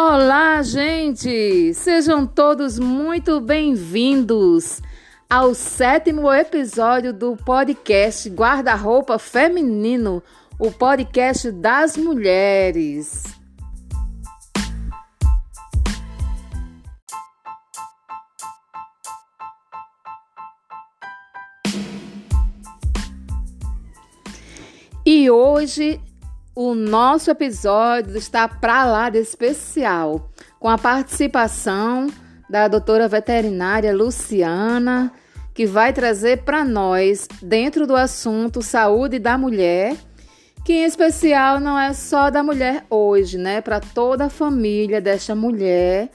Olá, gente! Sejam todos muito bem-vindos ao sétimo episódio do podcast Guarda-Roupa Feminino, o podcast das mulheres. E hoje o nosso episódio está para lá de especial, com a participação da doutora veterinária Luciana, que vai trazer para nós, dentro do assunto saúde da mulher, que em especial não é só da mulher hoje, né? Para toda a família desta mulher,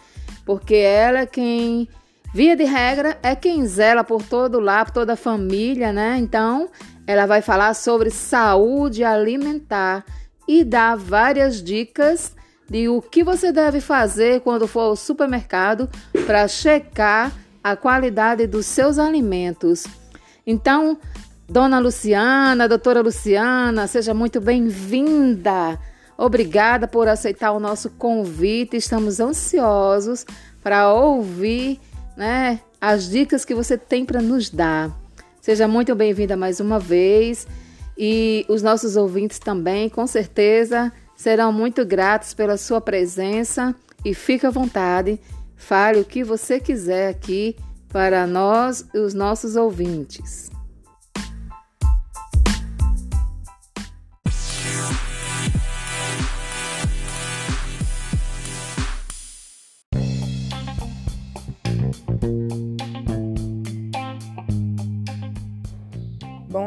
porque ela é quem, via de regra, é quem zela por todo lá, por toda a família, né? Então, ela vai falar sobre saúde alimentar e dá várias dicas de o que você deve fazer quando for ao supermercado para checar a qualidade dos seus alimentos. Então, Dona Luciana, Doutora Luciana, seja muito bem-vinda. Obrigada por aceitar o nosso convite. Estamos ansiosos para ouvir, né, as dicas que você tem para nos dar. Seja muito bem-vinda mais uma vez. E os nossos ouvintes também, com certeza, serão muito gratos pela sua presença e fique à vontade, fale o que você quiser aqui para nós e os nossos ouvintes.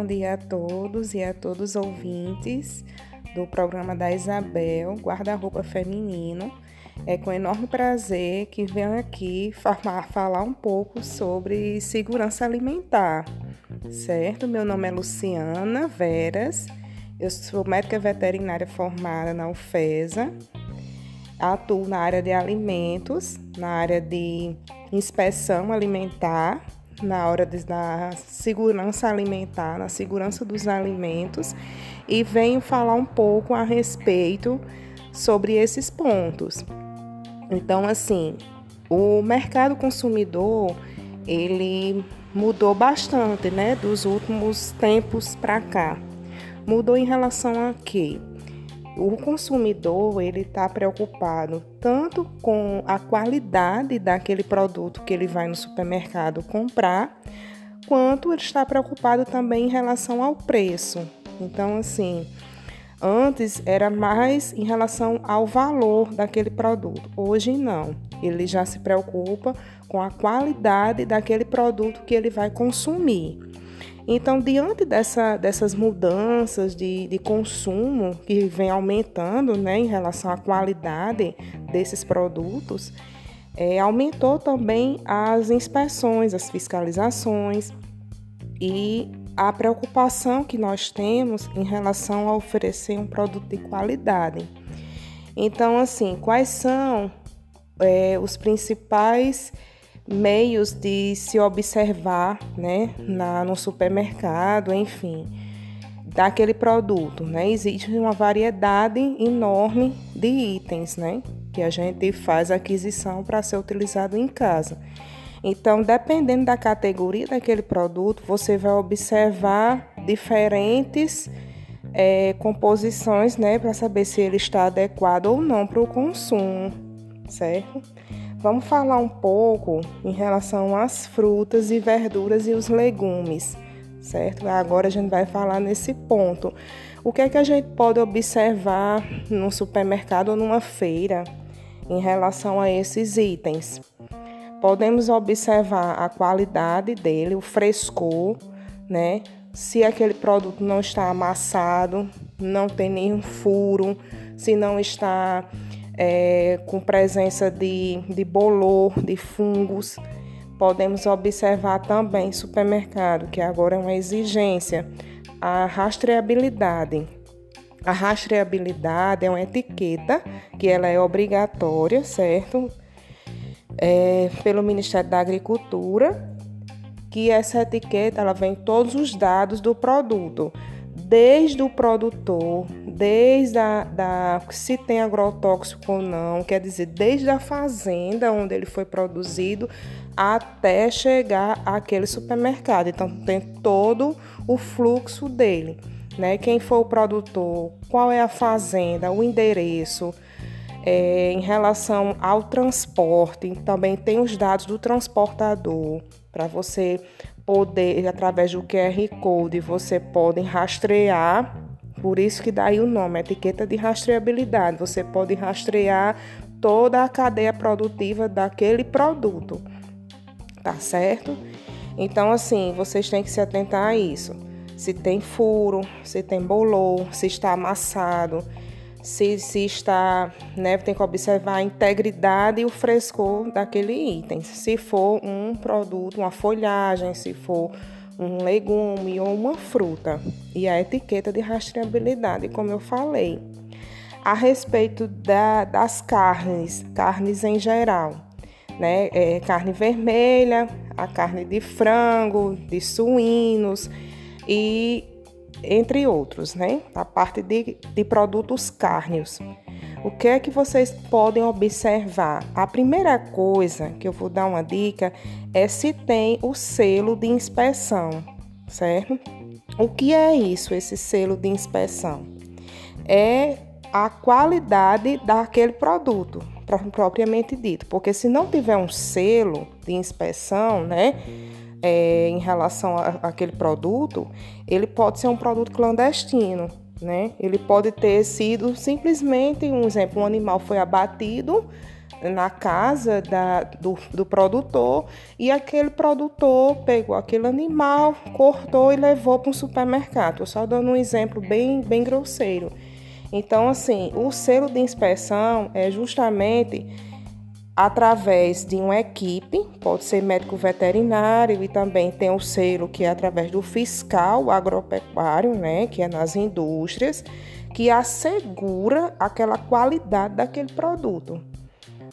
Bom dia a todos e a todos os ouvintes do programa da Isabel, Guarda-Roupa Feminino. É com enorme prazer que venho aqui falar um pouco sobre segurança alimentar, certo? Meu nome é Luciana Veras, eu sou médica veterinária formada na UFESA, atuo na área de alimentos, na área de inspeção alimentar na hora da segurança alimentar, na segurança dos alimentos, e venho falar um pouco a respeito sobre esses pontos. Então, assim, o mercado consumidor ele mudou bastante, né, dos últimos tempos para cá. Mudou em relação a quê? O consumidor ele está preocupado tanto com a qualidade daquele produto que ele vai no supermercado comprar, quanto ele está preocupado também em relação ao preço. Então, assim, antes era mais em relação ao valor daquele produto, hoje não. Ele já se preocupa com a qualidade daquele produto que ele vai consumir. Então, diante dessa, dessas mudanças de, de consumo que vem aumentando né, em relação à qualidade desses produtos, é, aumentou também as inspeções, as fiscalizações e a preocupação que nós temos em relação a oferecer um produto de qualidade. Então, assim, quais são é, os principais meios de se observar, né, na, no supermercado, enfim, daquele produto, né? Existe uma variedade enorme de itens, né, que a gente faz aquisição para ser utilizado em casa. Então, dependendo da categoria daquele produto, você vai observar diferentes é, composições, né, para saber se ele está adequado ou não para o consumo, certo? Vamos falar um pouco em relação às frutas e verduras e os legumes, certo? Agora a gente vai falar nesse ponto. O que é que a gente pode observar no supermercado ou numa feira em relação a esses itens? Podemos observar a qualidade dele, o frescor, né? Se aquele produto não está amassado, não tem nenhum furo, se não está é, com presença de, de bolor, de fungos. Podemos observar também supermercado, que agora é uma exigência, a rastreabilidade. A rastreabilidade é uma etiqueta que ela é obrigatória, certo? É, pelo Ministério da Agricultura, que essa etiqueta ela vem todos os dados do produto, desde o produtor, desde a, da, se tem agrotóxico ou não, quer dizer, desde a fazenda onde ele foi produzido até chegar àquele supermercado. Então tem todo o fluxo dele, né? Quem foi o produtor, qual é a fazenda, o endereço. É, em relação ao transporte, também tem os dados do transportador para você poder, através do QR Code, você pode rastrear, por isso que daí o nome, etiqueta de rastreabilidade. Você pode rastrear toda a cadeia produtiva daquele produto tá certo? Então, assim, vocês têm que se atentar a isso. Se tem furo, se tem bolor, se está amassado, se, se está, né, tem que observar a integridade e o frescor daquele item. Se for um produto, uma folhagem, se for um legume ou uma fruta. E a etiqueta de rastreabilidade, como eu falei. A respeito da, das carnes, carnes em geral né? É, carne vermelha, a carne de frango, de suínos e entre outros, né? A parte de, de produtos cárneos. O que é que vocês podem observar? A primeira coisa que eu vou dar uma dica é se tem o selo de inspeção, certo? O que é isso, esse selo de inspeção? É a qualidade daquele produto, propriamente dito. Porque se não tiver um selo de inspeção, né, é, em relação àquele produto, ele pode ser um produto clandestino, né? Ele pode ter sido simplesmente, um exemplo, um animal foi abatido na casa da, do, do produtor e aquele produtor pegou aquele animal, cortou e levou para um supermercado. Estou só dando um exemplo bem, bem grosseiro. Então, assim, o selo de inspeção é justamente através de uma equipe, pode ser médico veterinário e também tem o selo que é através do fiscal agropecuário, né, que é nas indústrias, que assegura aquela qualidade daquele produto.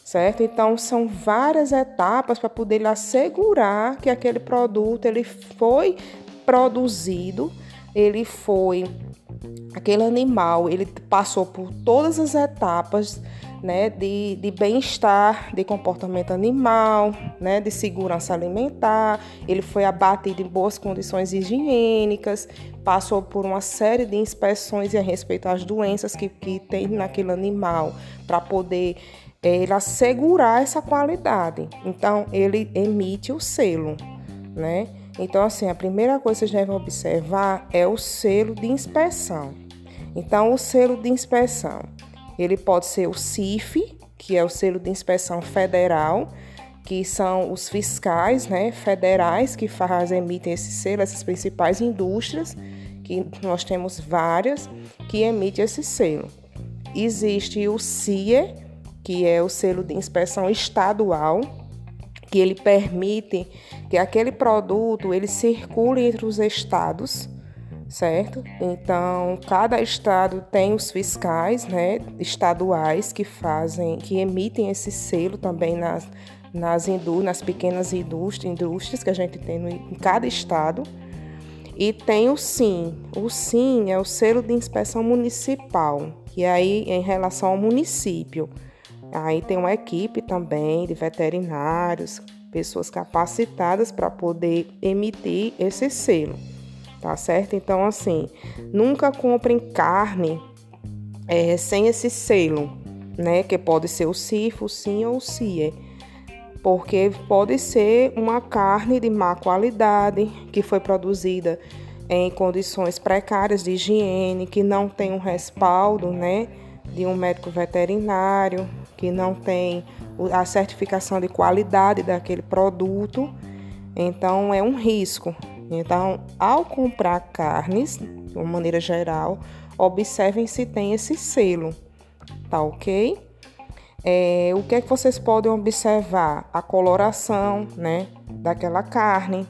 Certo? Então são várias etapas para poder assegurar que aquele produto ele foi produzido, ele foi aquele animal ele passou por todas as etapas né, de, de bem-estar, de comportamento animal, né, de segurança alimentar. Ele foi abatido em boas condições higiênicas, passou por uma série de inspeções a respeito às doenças que, que tem naquele animal, para poder é, ele assegurar essa qualidade. Então, ele emite o selo, né? Então, assim, a primeira coisa que vocês devem observar é o selo de inspeção. Então, o selo de inspeção, ele pode ser o CIF, que é o selo de inspeção federal, que são os fiscais né, federais que fazem, emitem esse selo, essas principais indústrias, que nós temos várias, que emitem esse selo. Existe o CIE, que é o selo de inspeção estadual, que ele permite que aquele produto ele circule entre os estados, certo? Então, cada estado tem os fiscais, né, estaduais que fazem, que emitem esse selo também nas nas, nas pequenas indústrias, indústrias que a gente tem no, em cada estado. E tem o SIM. O SIM é o selo de inspeção municipal, que aí em relação ao município. Aí tem uma equipe também de veterinários, pessoas capacitadas para poder emitir esse selo, tá certo? Então, assim, nunca comprem carne é, sem esse selo, né? Que pode ser o CIF, SIM ou CIE, porque pode ser uma carne de má qualidade que foi produzida em condições precárias de higiene, que não tem um respaldo, né? De um médico veterinário, que não tem a certificação de qualidade daquele produto, então é um risco. Então, ao comprar carnes, de uma maneira geral, observem se tem esse selo, tá ok? É, o que é que vocês podem observar? A coloração, né, daquela carne.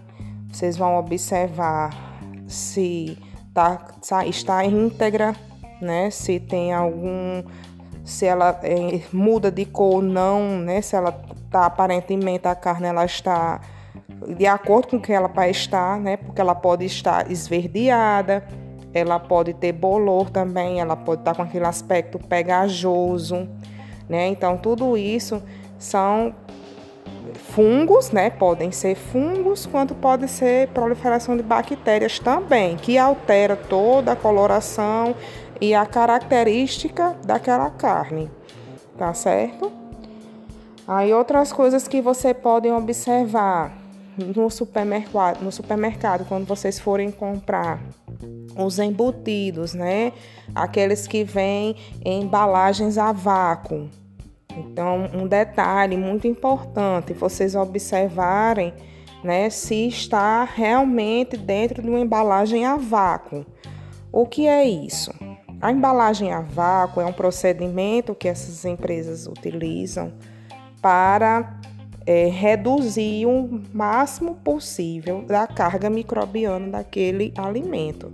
Vocês vão observar se tá, está íntegra, né, se tem algum se ela é, muda de cor ou não, né? Se ela tá aparentemente a carne ela está de acordo com que ela vai estar, né? Porque ela pode estar esverdeada, ela pode ter bolor também, ela pode estar com aquele aspecto pegajoso, né? Então, tudo isso são fungos, né? Podem ser fungos, quanto pode ser proliferação de bactérias também, que altera toda a coloração e a característica daquela carne, tá certo? Aí outras coisas que você podem observar no supermercado, no supermercado quando vocês forem comprar os embutidos, né? Aqueles que vêm em embalagens a vácuo. Então, um detalhe muito importante, vocês observarem, né, se está realmente dentro de uma embalagem a vácuo. O que é isso? A embalagem a vácuo é um procedimento que essas empresas utilizam para é, reduzir o máximo possível da carga microbiana daquele alimento.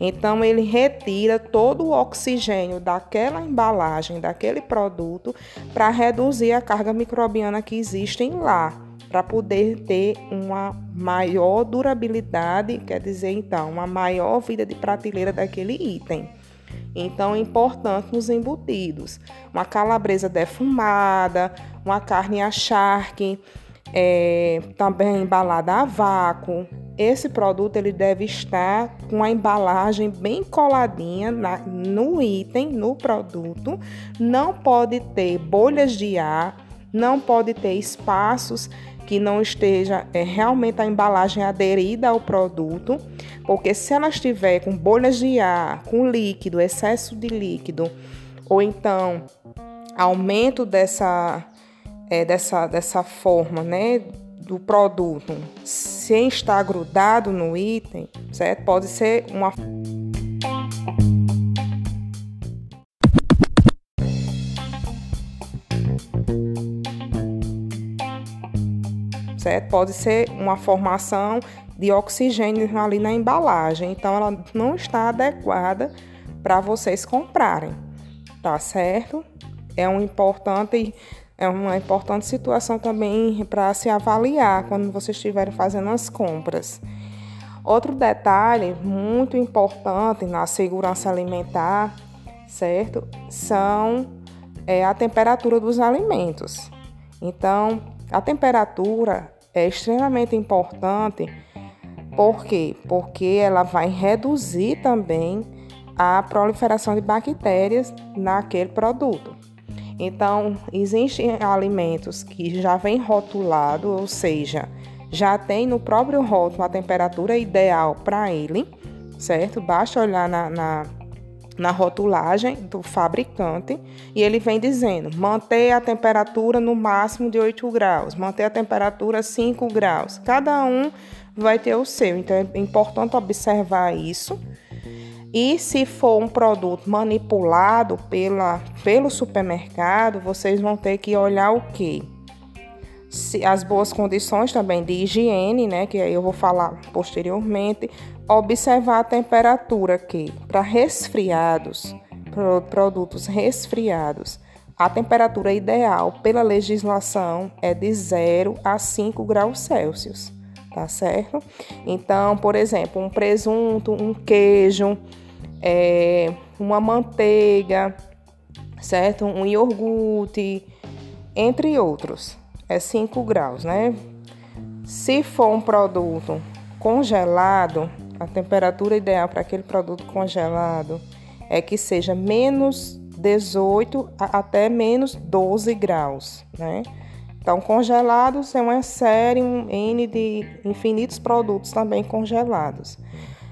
Então, ele retira todo o oxigênio daquela embalagem, daquele produto, para reduzir a carga microbiana que existe lá, para poder ter uma maior durabilidade, quer dizer, então, uma maior vida de prateleira daquele item. Então, é importante nos embutidos. Uma calabresa defumada, uma carne a charque, é, também embalada a vácuo. Esse produto ele deve estar com a embalagem bem coladinha na, no item, no produto. Não pode ter bolhas de ar, não pode ter espaços que não esteja é, realmente a embalagem aderida ao produto, porque se ela estiver com bolhas de ar, com líquido, excesso de líquido, ou então aumento dessa, é, dessa, dessa forma, né, do produto, sem estar grudado no item, certo? Pode ser uma certo? Pode ser uma formação de oxigênio ali na embalagem, então ela não está adequada para vocês comprarem, tá certo? É um importante é uma importante situação também para se avaliar quando vocês estiverem fazendo as compras. Outro detalhe muito importante na segurança alimentar, certo? São é, a temperatura dos alimentos. Então, a temperatura é extremamente importante. Por quê? Porque ela vai reduzir também a proliferação de bactérias naquele produto. Então, existem alimentos que já vem rotulado, ou seja, já tem no próprio rótulo a temperatura ideal para ele, certo? Basta olhar na, na na rotulagem do fabricante e ele vem dizendo: manter a temperatura no máximo de 8 graus, manter a temperatura 5 graus. Cada um vai ter o seu, então é importante observar isso. E se for um produto manipulado pela, pelo supermercado, vocês vão ter que olhar o que? As boas condições também de higiene, né, que eu vou falar posteriormente, observar a temperatura aqui para resfriados, produtos resfriados. A temperatura ideal pela legislação é de 0 a 5 graus Celsius, tá certo? Então, por exemplo, um presunto, um queijo, é, uma manteiga, certo? Um iogurte, entre outros é 5 graus, né? Se for um produto congelado, a temperatura ideal para aquele produto congelado é que seja menos 18 até menos 12 graus, né? Então, congelados é uma série, um N de infinitos produtos também congelados.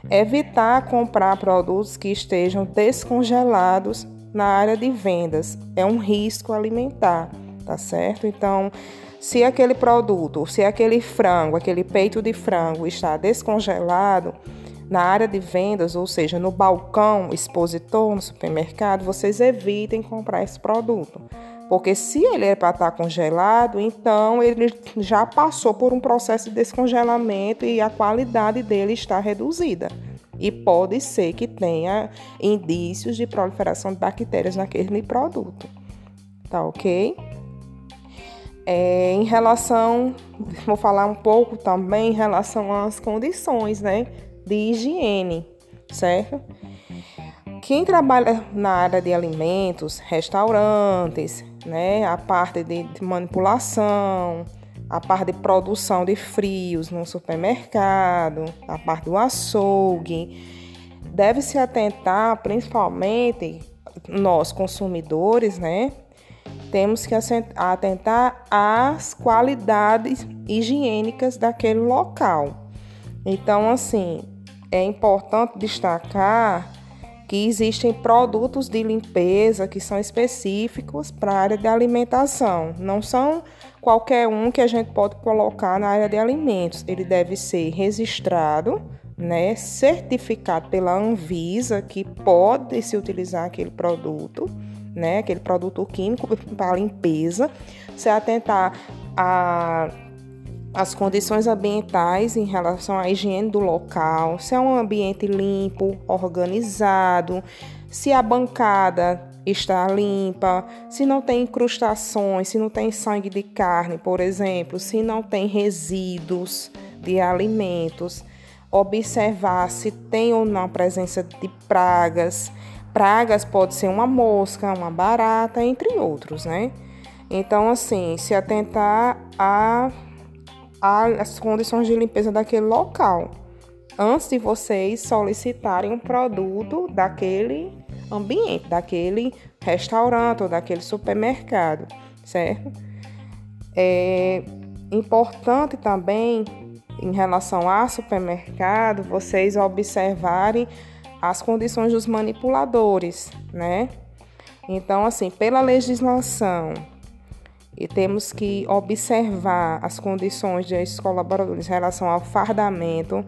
Evitar comprar produtos que estejam descongelados na área de vendas é um risco alimentar, tá certo? Então, se aquele produto, se aquele frango, aquele peito de frango está descongelado na área de vendas, ou seja, no balcão expositor no supermercado, vocês evitem comprar esse produto. Porque se ele é para estar congelado, então ele já passou por um processo de descongelamento e a qualidade dele está reduzida. E pode ser que tenha indícios de proliferação de bactérias naquele produto. Tá ok? É, em relação, vou falar um pouco também em relação às condições né, de higiene. certo? Quem trabalha na área de alimentos, restaurantes, né, a parte de manipulação, a parte de produção de frios no supermercado, a parte do açougue, deve se atentar principalmente nós consumidores, né? Temos que atentar às qualidades higiênicas daquele local. Então, assim, é importante destacar que existem produtos de limpeza que são específicos para a área de alimentação. Não são qualquer um que a gente pode colocar na área de alimentos. Ele deve ser registrado, né, certificado pela Anvisa que pode se utilizar aquele produto, né, aquele produto químico para limpeza, se atentar a as condições ambientais em relação à higiene do local, se é um ambiente limpo, organizado, se a bancada está limpa, se não tem incrustações, se não tem sangue de carne, por exemplo, se não tem resíduos de alimentos, observar se tem ou não presença de pragas. Pragas pode ser uma mosca, uma barata, entre outros, né? Então, assim, se atentar a as condições de limpeza daquele local antes de vocês solicitarem um produto daquele ambiente, daquele restaurante ou daquele supermercado, certo? É importante também, em relação a supermercado, vocês observarem as condições dos manipuladores, né? Então, assim, pela legislação e temos que observar as condições desses colaboradores em relação ao fardamento.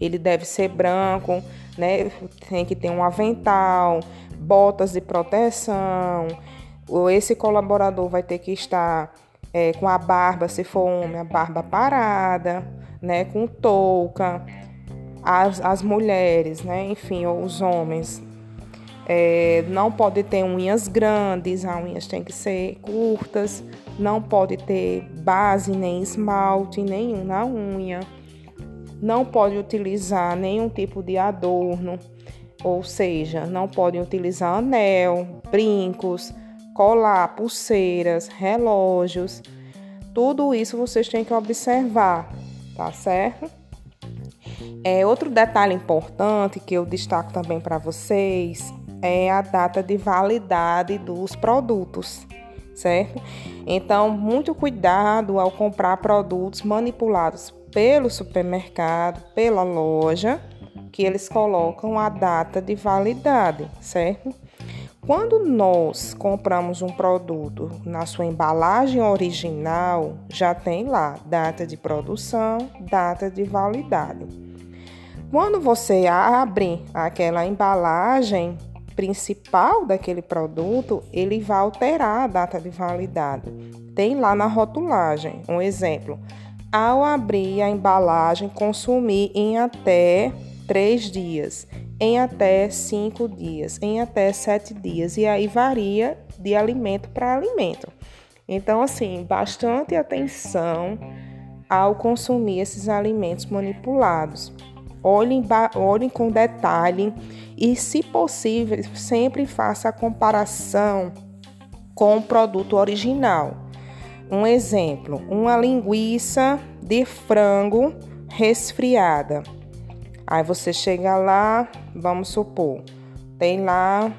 Ele deve ser branco, né? Tem que ter um avental, botas de proteção. Esse colaborador vai ter que estar é, com a barba, se for homem, a barba parada, né? Com touca. As, as mulheres, né? Enfim, ou os homens é, não pode ter unhas grandes, as unhas têm que ser curtas, não pode ter base nem esmalte nenhum na unha, não pode utilizar nenhum tipo de adorno, ou seja, não podem utilizar anel, brincos, colar, pulseiras, relógios. Tudo isso vocês têm que observar, tá certo? É, outro detalhe importante que eu destaco também para vocês é a data de validade dos produtos, certo? Então, muito cuidado ao comprar produtos manipulados pelo supermercado, pela loja, que eles colocam a data de validade, certo? Quando nós compramos um produto na sua embalagem original, já tem lá data de produção, data de validade. Quando você abre aquela embalagem, principal daquele produto, ele vai alterar a data de validade. Tem lá na rotulagem um exemplo. Ao abrir a embalagem, consumir em até três dias, em até cinco dias, em até sete dias, e aí varia de alimento para alimento. Então, assim, bastante atenção ao consumir esses alimentos manipulados. Olhem, olhem com detalhe e, se possível, sempre faça a comparação com o produto original. Um exemplo: uma linguiça de frango resfriada. Aí você chega lá, vamos supor, tem lá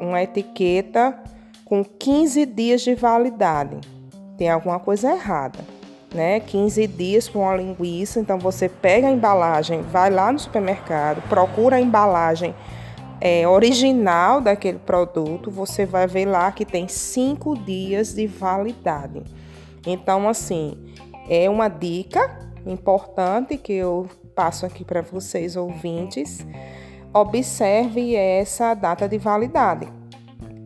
uma etiqueta com 15 dias de validade. Tem alguma coisa errada né? 15 dias para uma linguiça. Então você pega a embalagem, vai lá no supermercado, procura a embalagem é, original daquele produto, você vai ver lá que tem 5 dias de validade. Então, assim, é uma dica importante que eu passo aqui para vocês ouvintes. Observe essa data de validade,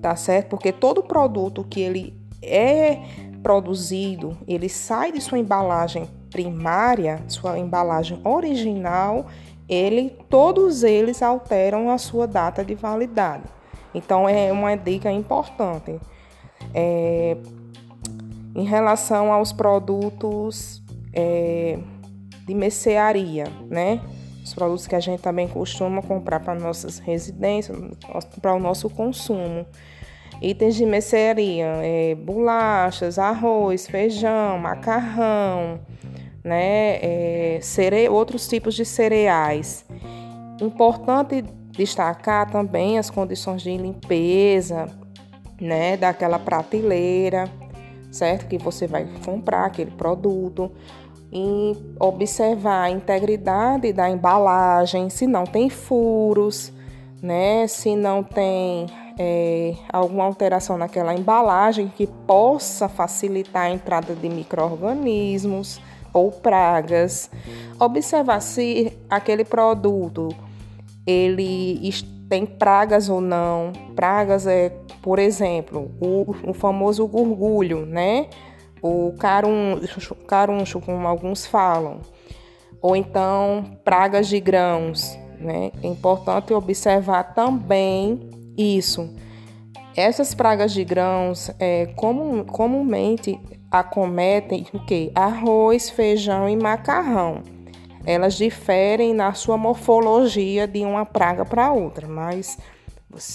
tá certo? Porque todo produto que ele é produzido, ele sai de sua embalagem primária, sua embalagem original, ele, todos eles alteram a sua data de validade. Então é uma dica importante. É, em relação aos produtos é, de mercearia, né? os produtos que a gente também costuma comprar para nossas residências, para o nosso consumo. Itens de mercearia, é, bolachas, arroz, feijão, macarrão, né, é, cere outros tipos de cereais. Importante destacar também as condições de limpeza, né, daquela prateleira, certo? Que você vai comprar aquele produto e observar a integridade da embalagem, se não tem furos, né? Se não tem é, alguma alteração naquela embalagem que possa facilitar a entrada de micro-organismos ou pragas. Observar se aquele produto ele tem pragas ou não. Pragas é, por exemplo, o, o famoso gurgulho, né? O caruncho, caruncho, como alguns falam. Ou então pragas de grãos, né? É importante observar também isso. Essas pragas de grãos é, comum, comumente acometem o que? Arroz, feijão e macarrão. Elas diferem na sua morfologia de uma praga para outra, mas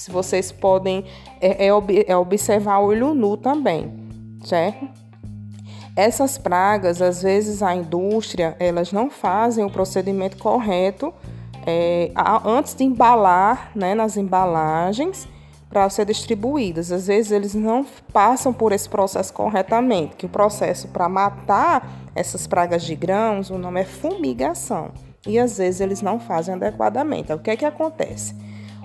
vocês podem é, é, é observar olho nu também, certo? Essas pragas, às vezes a indústria, elas não fazem o procedimento correto é, antes de embalar né, nas embalagens para ser distribuídas. Às vezes eles não passam por esse processo corretamente, que o processo para matar essas pragas de grãos, o nome é fumigação. E às vezes eles não fazem adequadamente. O que é que acontece?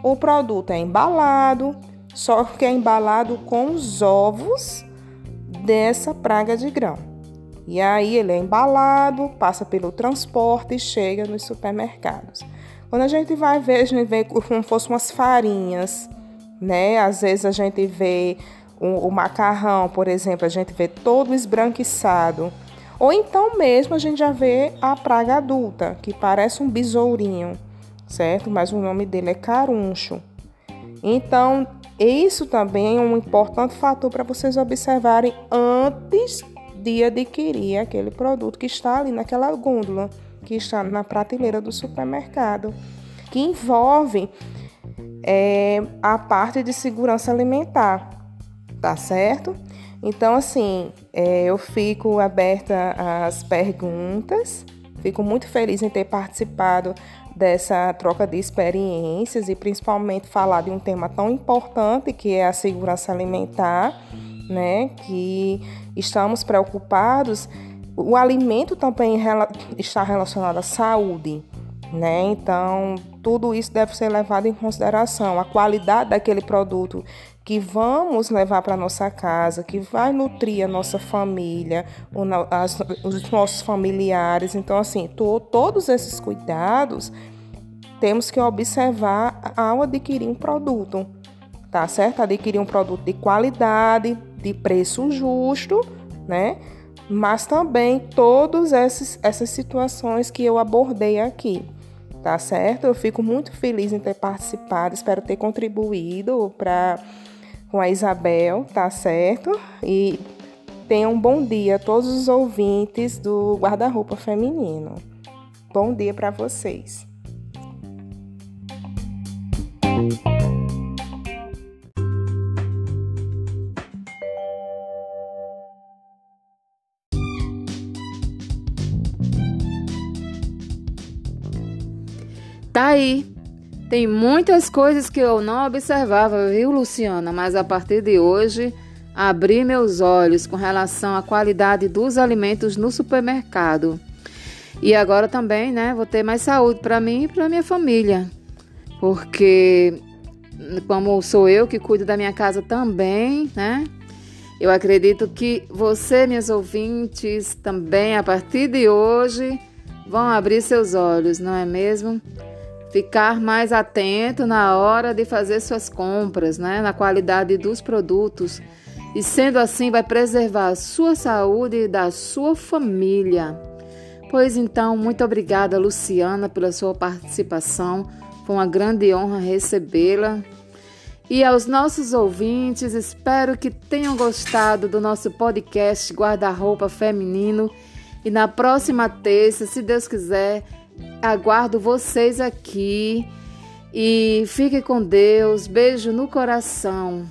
O produto é embalado, só que é embalado com os ovos dessa praga de grão. E aí ele é embalado, passa pelo transporte e chega nos supermercados. Quando a gente vai ver, a gente vê como fosse umas farinhas, né? Às vezes a gente vê o, o macarrão, por exemplo, a gente vê todo esbranquiçado. Ou então mesmo a gente já vê a praga adulta, que parece um besourinho, certo? Mas o nome dele é caruncho. Então, isso também é um importante fator para vocês observarem antes de adquirir aquele produto que está ali naquela gôndola que está na prateleira do supermercado, que envolve é, a parte de segurança alimentar, tá certo? Então, assim, é, eu fico aberta às perguntas, fico muito feliz em ter participado dessa troca de experiências e principalmente falar de um tema tão importante que é a segurança alimentar, né? Que estamos preocupados o alimento também está relacionado à saúde, né? Então, tudo isso deve ser levado em consideração. A qualidade daquele produto que vamos levar para nossa casa, que vai nutrir a nossa família, os nossos familiares. Então, assim, to, todos esses cuidados temos que observar ao adquirir um produto, tá certo? Adquirir um produto de qualidade, de preço justo, né? Mas também todas essas, situações que eu abordei aqui, tá certo? Eu fico muito feliz em ter participado, espero ter contribuído para com a Isabel, tá certo? E tenham um bom dia a todos os ouvintes do Guarda-Roupa Feminino. Bom dia para vocês. Tá aí. Tem muitas coisas que eu não observava, viu, Luciana? Mas a partir de hoje, abri meus olhos com relação à qualidade dos alimentos no supermercado. E agora também, né, vou ter mais saúde para mim e para minha família. Porque como sou eu que cuido da minha casa também, né? Eu acredito que você, minhas ouvintes, também a partir de hoje vão abrir seus olhos, não é mesmo? Ficar mais atento na hora de fazer suas compras, né, na qualidade dos produtos. E sendo assim, vai preservar a sua saúde e da sua família. Pois então, muito obrigada, Luciana, pela sua participação. Foi uma grande honra recebê-la. E aos nossos ouvintes, espero que tenham gostado do nosso podcast Guarda-Roupa Feminino. E na próxima terça, se Deus quiser, Aguardo vocês aqui e fique com Deus. Beijo no coração.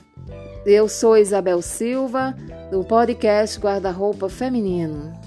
Eu sou Isabel Silva, do podcast Guarda-Roupa Feminino.